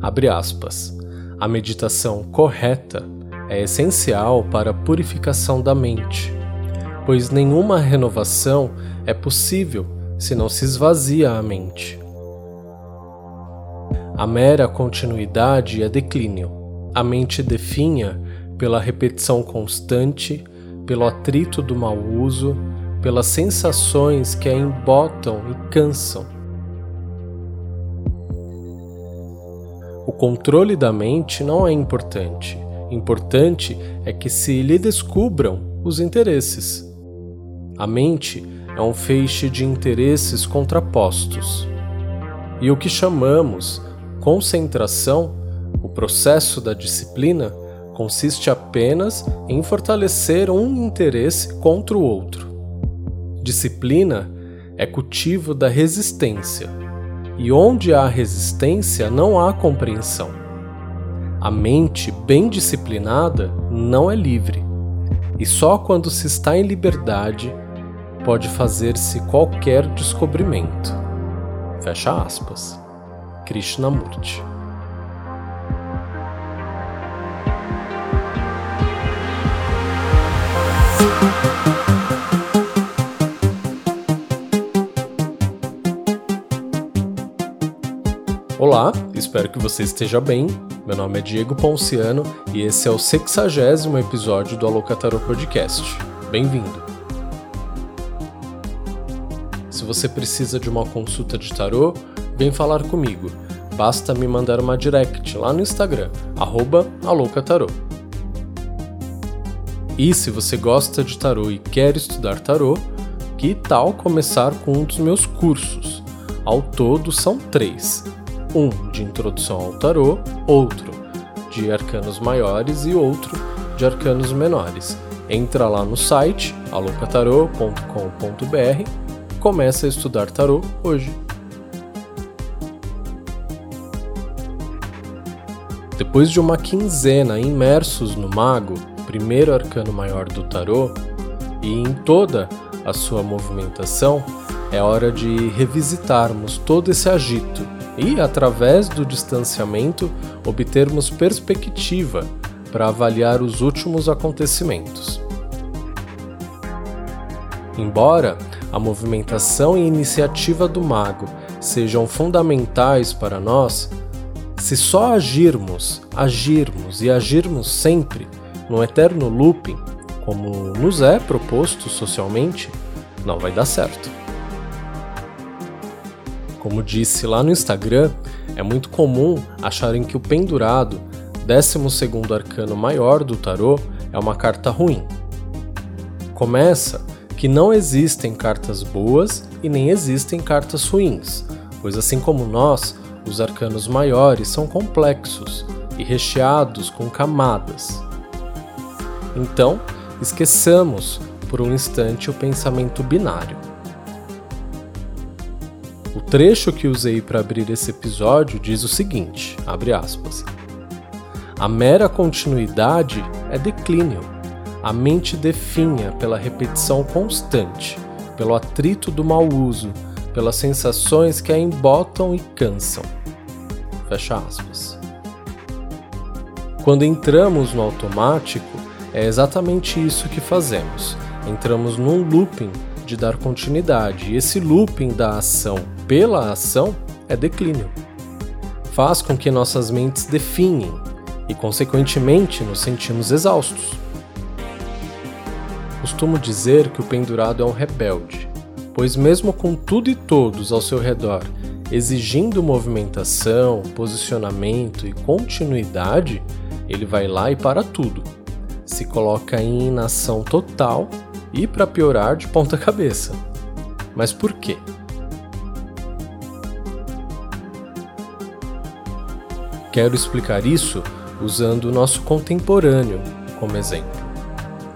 Abre aspas. A meditação correta é essencial para a purificação da mente, pois nenhuma renovação é possível se não se esvazia a mente. A mera continuidade é declínio. A mente definha pela repetição constante, pelo atrito do mau uso, pelas sensações que a embotam e cansam. O controle da mente não é importante. Importante é que se lhe descubram os interesses. A mente é um feixe de interesses contrapostos. E o que chamamos concentração, o processo da disciplina, consiste apenas em fortalecer um interesse contra o outro. Disciplina é cultivo da resistência, e onde há resistência não há compreensão. A mente bem disciplinada não é livre, e só quando se está em liberdade pode fazer-se qualquer descobrimento. Fecha aspas. Krishnamurti. Olá, espero que você esteja bem. Meu nome é Diego Ponciano e esse é o sexagésimo episódio do Alocatarô Podcast. Bem-vindo! Se você precisa de uma consulta de tarô, vem falar comigo. Basta me mandar uma direct lá no Instagram, alocatarô. E se você gosta de tarô e quer estudar tarô, que tal começar com um dos meus cursos? Ao todo são três: um de introdução ao tarô, outro de arcanos maiores e outro de arcanos menores. Entra lá no site alocatarô.com.br começa a estudar tarô hoje. Depois de uma quinzena imersos no Mago, primeiro arcano maior do tarô, e em toda a sua movimentação, é hora de revisitarmos todo esse agito e, através do distanciamento, obtermos perspectiva para avaliar os últimos acontecimentos. Embora a movimentação e iniciativa do mago sejam fundamentais para nós, se só agirmos, agirmos e agirmos sempre num eterno looping, como nos é proposto socialmente, não vai dar certo. Como disse lá no Instagram, é muito comum acharem que o pendurado, 12 arcano maior do tarô, é uma carta ruim. Começa que não existem cartas boas e nem existem cartas ruins, pois assim como nós, os arcanos maiores são complexos e recheados com camadas. Então, esqueçamos por um instante o pensamento binário. O trecho que usei para abrir esse episódio diz o seguinte: abre aspas. A mera continuidade é declínio. A mente definha pela repetição constante, pelo atrito do mau uso, pelas sensações que a embotam e cansam. Fecha aspas. Quando entramos no automático, é exatamente isso que fazemos. Entramos num looping de dar continuidade, e esse looping da ação pela ação é declínio. Faz com que nossas mentes definhem e, consequentemente, nos sentimos exaustos. Costumo dizer que o pendurado é um rebelde pois, mesmo com tudo e todos ao seu redor exigindo movimentação, posicionamento e continuidade, ele vai lá e para tudo. Se coloca em inação total e, para piorar, de ponta cabeça. Mas por quê? Quero explicar isso usando o nosso contemporâneo como exemplo.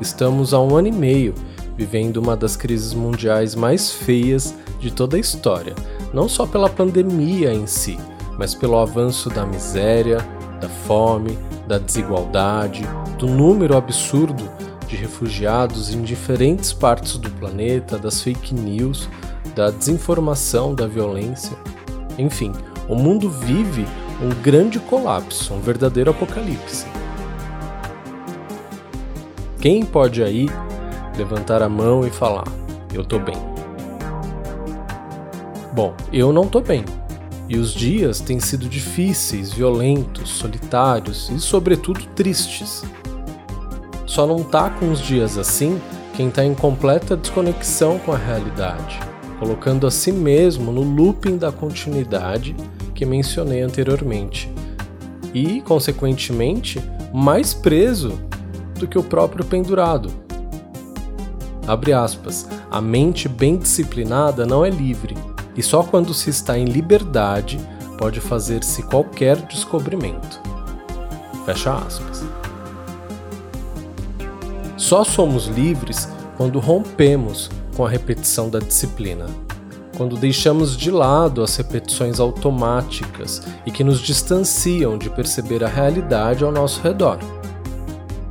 Estamos há um ano e meio vivendo uma das crises mundiais mais feias de toda a história, não só pela pandemia em si, mas pelo avanço da miséria, da fome, da desigualdade, do número absurdo de refugiados em diferentes partes do planeta, das fake news, da desinformação, da violência. Enfim, o mundo vive um grande colapso, um verdadeiro apocalipse. Quem pode aí levantar a mão e falar: Eu tô bem? Bom, eu não tô bem. E os dias têm sido difíceis, violentos, solitários e, sobretudo, tristes. Só não tá com os dias assim quem está em completa desconexão com a realidade, colocando a si mesmo no looping da continuidade que mencionei anteriormente, e, consequentemente, mais preso do que o próprio pendurado. Abre aspas, a mente bem disciplinada não é livre, e só quando se está em liberdade pode fazer-se qualquer descobrimento. Fecha aspas. Só somos livres quando rompemos com a repetição da disciplina, quando deixamos de lado as repetições automáticas e que nos distanciam de perceber a realidade ao nosso redor.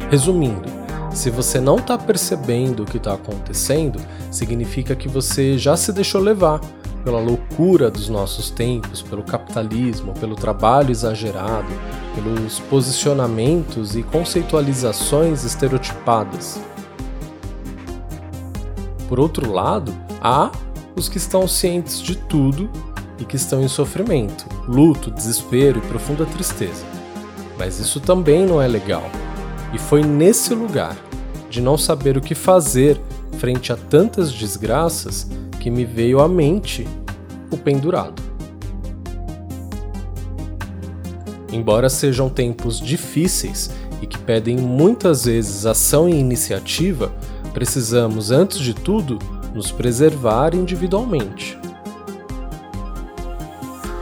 Resumindo, se você não está percebendo o que está acontecendo, significa que você já se deixou levar pela loucura dos nossos tempos, pelo capitalismo, pelo trabalho exagerado, pelos posicionamentos e conceitualizações estereotipadas. Por outro lado, há os que estão cientes de tudo e que estão em sofrimento, luto, desespero e profunda tristeza. Mas isso também não é legal. E foi nesse lugar, de não saber o que fazer frente a tantas desgraças, que me veio à mente o pendurado. Embora sejam tempos difíceis e que pedem muitas vezes ação e iniciativa, precisamos, antes de tudo, nos preservar individualmente.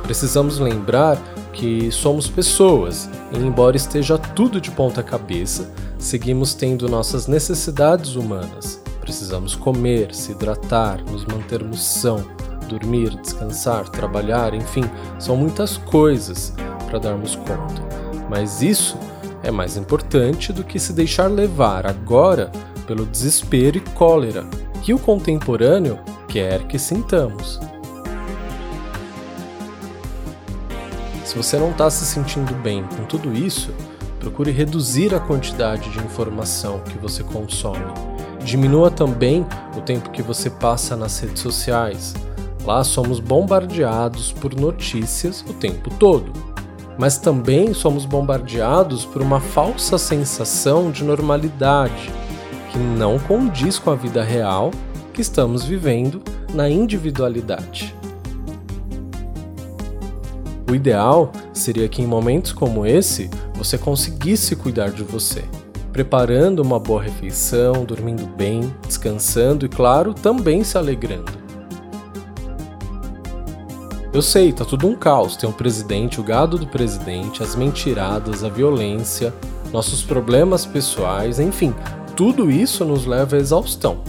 Precisamos lembrar que somos pessoas e, embora esteja tudo de ponta cabeça, seguimos tendo nossas necessidades humanas. Precisamos comer, se hidratar, nos mantermos são, dormir, descansar, trabalhar, enfim, são muitas coisas para darmos conta. Mas isso é mais importante do que se deixar levar agora pelo desespero e cólera que o contemporâneo quer que sintamos. Se você não está se sentindo bem com tudo isso, procure reduzir a quantidade de informação que você consome. Diminua também o tempo que você passa nas redes sociais. Lá somos bombardeados por notícias o tempo todo mas também somos bombardeados por uma falsa sensação de normalidade que não condiz com a vida real que estamos vivendo na individualidade. O ideal seria que em momentos como esse você conseguisse cuidar de você, preparando uma boa refeição, dormindo bem, descansando e, claro, também se alegrando. Eu sei, tá tudo um caos. Tem o presidente, o gado do presidente, as mentiradas, a violência, nossos problemas pessoais, enfim, tudo isso nos leva à exaustão.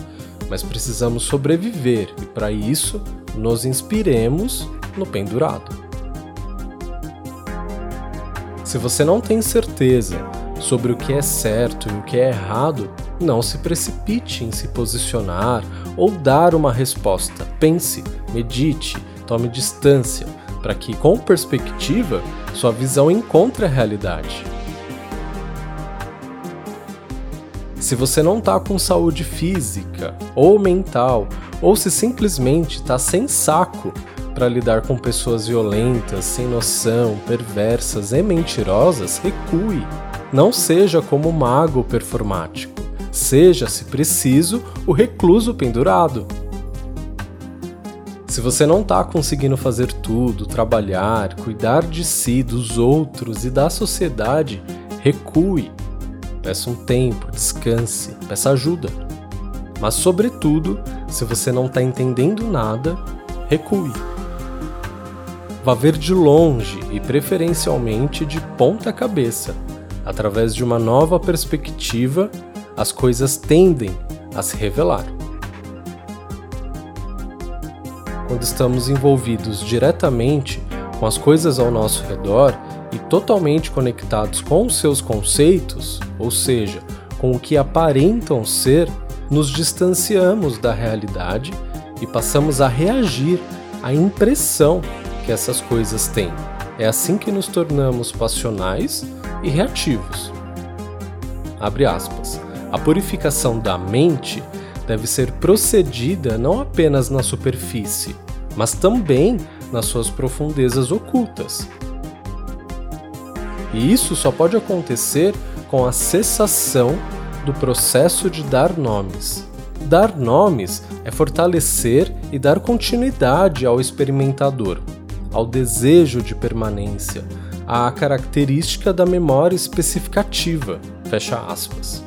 Mas precisamos sobreviver e para isso nos inspiremos no pendurado. Se você não tem certeza sobre o que é certo e o que é errado, não se precipite em se posicionar ou dar uma resposta. Pense, medite, Tome distância para que, com perspectiva, sua visão encontre a realidade. Se você não está com saúde física ou mental, ou se simplesmente está sem saco para lidar com pessoas violentas, sem noção, perversas e mentirosas, recue. Não seja como o mago performático. Seja, se preciso, o recluso pendurado. Se você não está conseguindo fazer tudo, trabalhar, cuidar de si, dos outros e da sociedade, recue. Peça um tempo, descanse, peça ajuda. Mas, sobretudo, se você não está entendendo nada, recue. Vá ver de longe e preferencialmente de ponta cabeça. Através de uma nova perspectiva, as coisas tendem a se revelar quando estamos envolvidos diretamente com as coisas ao nosso redor totalmente conectados com os seus conceitos, ou seja, com o que aparentam ser, nos distanciamos da realidade e passamos a reagir à impressão que essas coisas têm. É assim que nos tornamos passionais e reativos. Abre aspas. A purificação da mente deve ser procedida não apenas na superfície, mas também nas suas profundezas ocultas. E isso só pode acontecer com a cessação do processo de dar nomes. Dar nomes é fortalecer e dar continuidade ao experimentador, ao desejo de permanência, à característica da memória especificativa. Fecha aspas.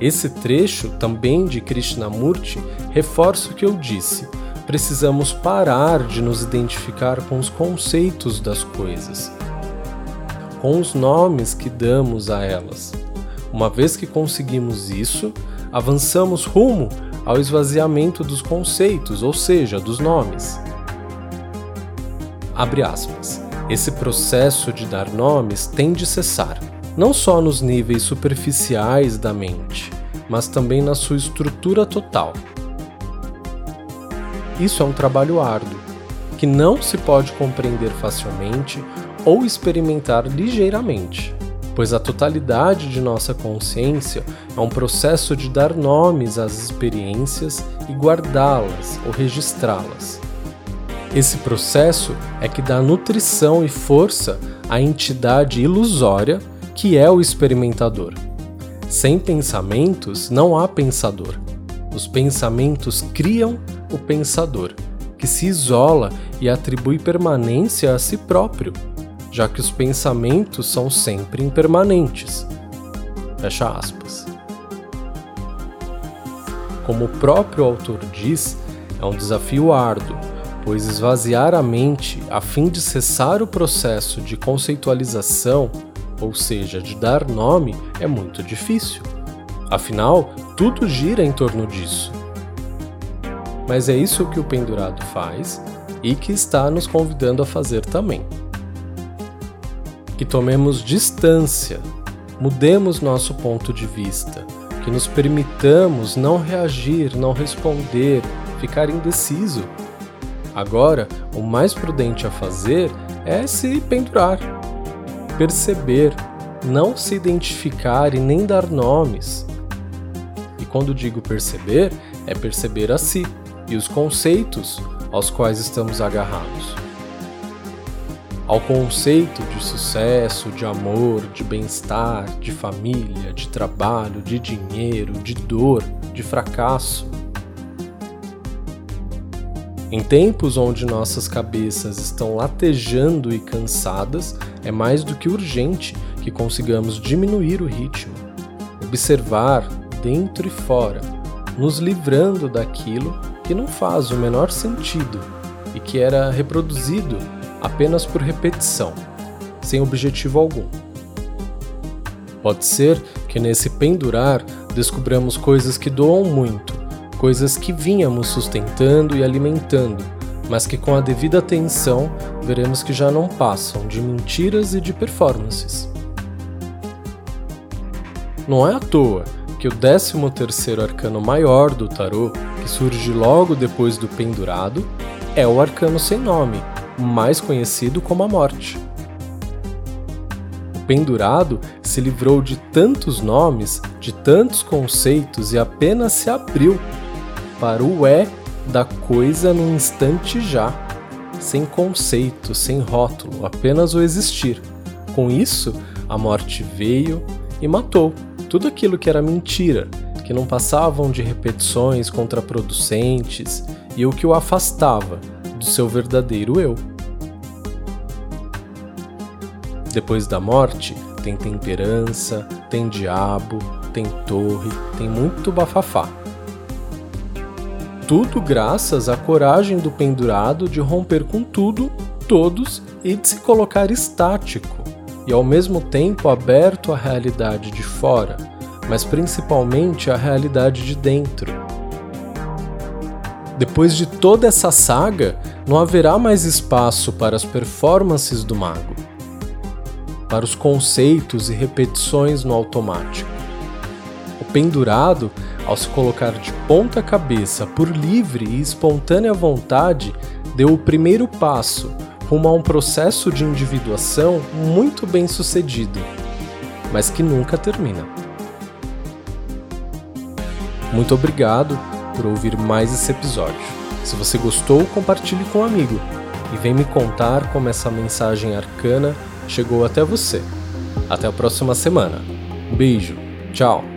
Esse trecho, também de Krishnamurti, reforça o que eu disse. Precisamos parar de nos identificar com os conceitos das coisas, com os nomes que damos a elas. Uma vez que conseguimos isso, avançamos rumo ao esvaziamento dos conceitos, ou seja, dos nomes. Abre aspas. Esse processo de dar nomes tem de cessar, não só nos níveis superficiais da mente, mas também na sua estrutura total. Isso é um trabalho árduo, que não se pode compreender facilmente ou experimentar ligeiramente, pois a totalidade de nossa consciência é um processo de dar nomes às experiências e guardá-las ou registrá-las. Esse processo é que dá nutrição e força à entidade ilusória que é o experimentador. Sem pensamentos não há pensador. Os pensamentos criam o pensador, que se isola e atribui permanência a si próprio já que os pensamentos são sempre impermanentes. Fecha aspas. Como o próprio autor diz, é um desafio árduo, pois esvaziar a mente a fim de cessar o processo de conceitualização, ou seja, de dar nome, é muito difícil. Afinal, tudo gira em torno disso. Mas é isso que o pendurado faz e que está nos convidando a fazer também que tomemos distância, mudemos nosso ponto de vista, que nos permitamos não reagir, não responder, ficar indeciso. Agora, o mais prudente a fazer é se pendurar, perceber, não se identificar e nem dar nomes. E quando digo perceber, é perceber a si e os conceitos aos quais estamos agarrados ao conceito de sucesso, de amor, de bem-estar, de família, de trabalho, de dinheiro, de dor, de fracasso. Em tempos onde nossas cabeças estão latejando e cansadas, é mais do que urgente que consigamos diminuir o ritmo, observar dentro e fora, nos livrando daquilo que não faz o menor sentido e que era reproduzido apenas por repetição, sem objetivo algum. Pode ser que nesse pendurar descobramos coisas que doam muito, coisas que vínhamos sustentando e alimentando, mas que com a devida atenção veremos que já não passam de mentiras e de performances. Não é à toa que o 13º arcano maior do tarô, que surge logo depois do pendurado, é o arcano sem nome, mais conhecido como a morte. O pendurado se livrou de tantos nomes, de tantos conceitos e apenas se abriu para o é da coisa no instante já, sem conceito, sem rótulo, apenas o existir. Com isso, a morte veio e matou tudo aquilo que era mentira, que não passavam de repetições contraproducentes e o que o afastava do seu verdadeiro eu. Depois da morte, tem temperança, tem diabo, tem torre, tem muito bafafá. Tudo graças à coragem do pendurado de romper com tudo, todos e de se colocar estático e ao mesmo tempo aberto à realidade de fora, mas principalmente à realidade de dentro. Depois de toda essa saga, não haverá mais espaço para as performances do mago para os conceitos e repetições no automático. O pendurado, ao se colocar de ponta cabeça por livre e espontânea vontade, deu o primeiro passo, rumo a um processo de individuação muito bem sucedido, mas que nunca termina. Muito obrigado por ouvir mais esse episódio. Se você gostou, compartilhe com um amigo e vem me contar como essa mensagem arcana chegou até você. Até a próxima semana. beijo, tchau!